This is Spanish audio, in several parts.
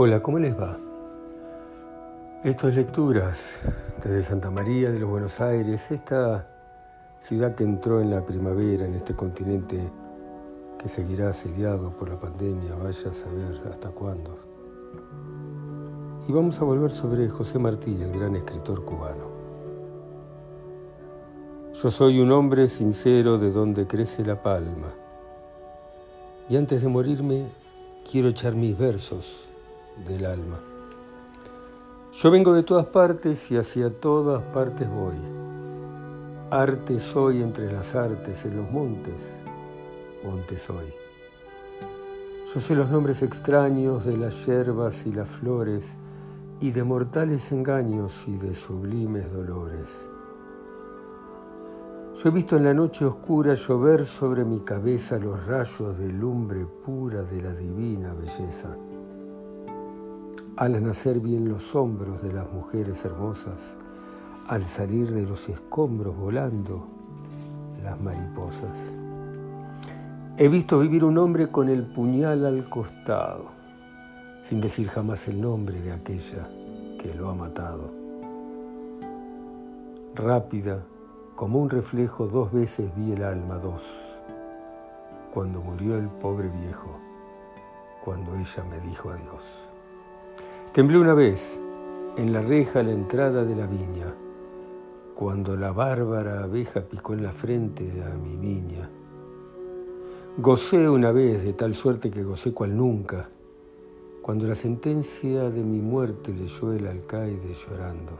Hola, ¿cómo les va? Esto es Lecturas desde Santa María de los Buenos Aires, esta ciudad que entró en la primavera en este continente que seguirá asediado por la pandemia, vaya a saber hasta cuándo. Y vamos a volver sobre José Martí, el gran escritor cubano. Yo soy un hombre sincero de donde crece la palma. Y antes de morirme, quiero echar mis versos del alma. Yo vengo de todas partes y hacia todas partes voy. Arte soy entre las artes, en los montes, monte soy. Yo sé los nombres extraños de las yerbas y las flores, y de mortales engaños y de sublimes dolores. Yo he visto en la noche oscura llover sobre mi cabeza los rayos de lumbre pura de la divina belleza. Al nacer bien los hombros de las mujeres hermosas, al salir de los escombros volando las mariposas. He visto vivir un hombre con el puñal al costado, sin decir jamás el nombre de aquella que lo ha matado. Rápida, como un reflejo dos veces vi el alma dos, cuando murió el pobre viejo, cuando ella me dijo adiós. Temblé una vez en la reja a la entrada de la viña, cuando la bárbara abeja picó en la frente a mi niña. Gocé una vez de tal suerte que gocé cual nunca, cuando la sentencia de mi muerte leyó el alcaide llorando.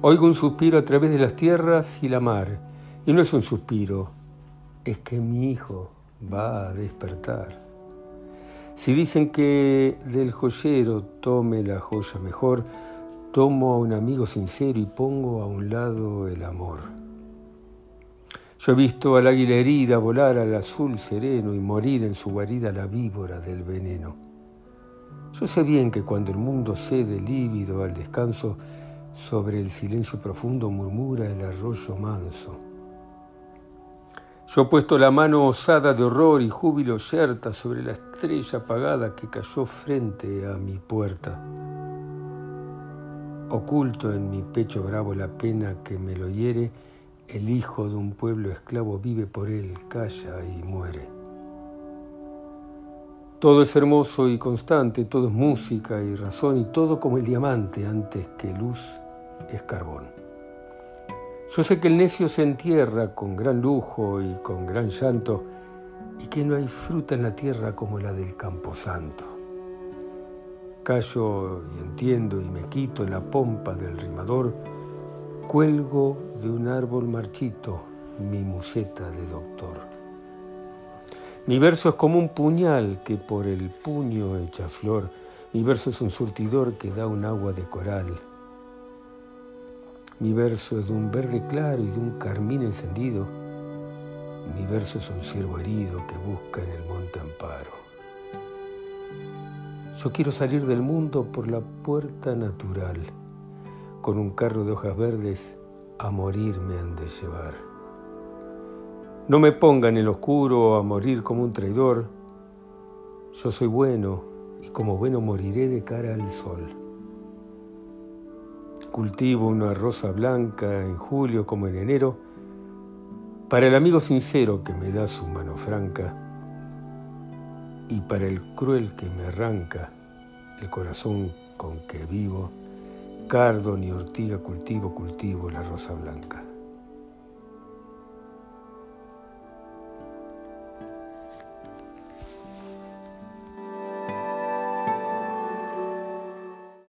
Oigo un suspiro a través de las tierras y la mar, y no es un suspiro, es que mi hijo va a despertar. Si dicen que del joyero tome la joya mejor, tomo a un amigo sincero y pongo a un lado el amor. Yo he visto al águila herida volar al azul sereno y morir en su guarida la víbora del veneno. Yo sé bien que cuando el mundo cede lívido al descanso, sobre el silencio profundo murmura el arroyo manso. Yo he puesto la mano osada de horror y júbilo yerta sobre la estrella apagada que cayó frente a mi puerta. Oculto en mi pecho bravo la pena que me lo hiere, el hijo de un pueblo esclavo vive por él, calla y muere. Todo es hermoso y constante, todo es música y razón y todo como el diamante antes que luz es carbón. Yo sé que el necio se entierra con gran lujo y con gran llanto y que no hay fruta en la tierra como la del camposanto. Callo y entiendo y me quito la pompa del rimador, cuelgo de un árbol marchito mi museta de doctor. Mi verso es como un puñal que por el puño echa flor, mi verso es un surtidor que da un agua de coral mi verso es de un verde claro y de un carmín encendido. Mi verso es un ciervo herido que busca en el monte amparo. Yo quiero salir del mundo por la puerta natural. Con un carro de hojas verdes a morir me han de llevar. No me pongan en el oscuro a morir como un traidor. Yo soy bueno y como bueno moriré de cara al sol. Cultivo una rosa blanca en julio como en enero para el amigo sincero que me da su mano franca y para el cruel que me arranca el corazón con que vivo, cardo ni ortiga cultivo, cultivo la rosa blanca.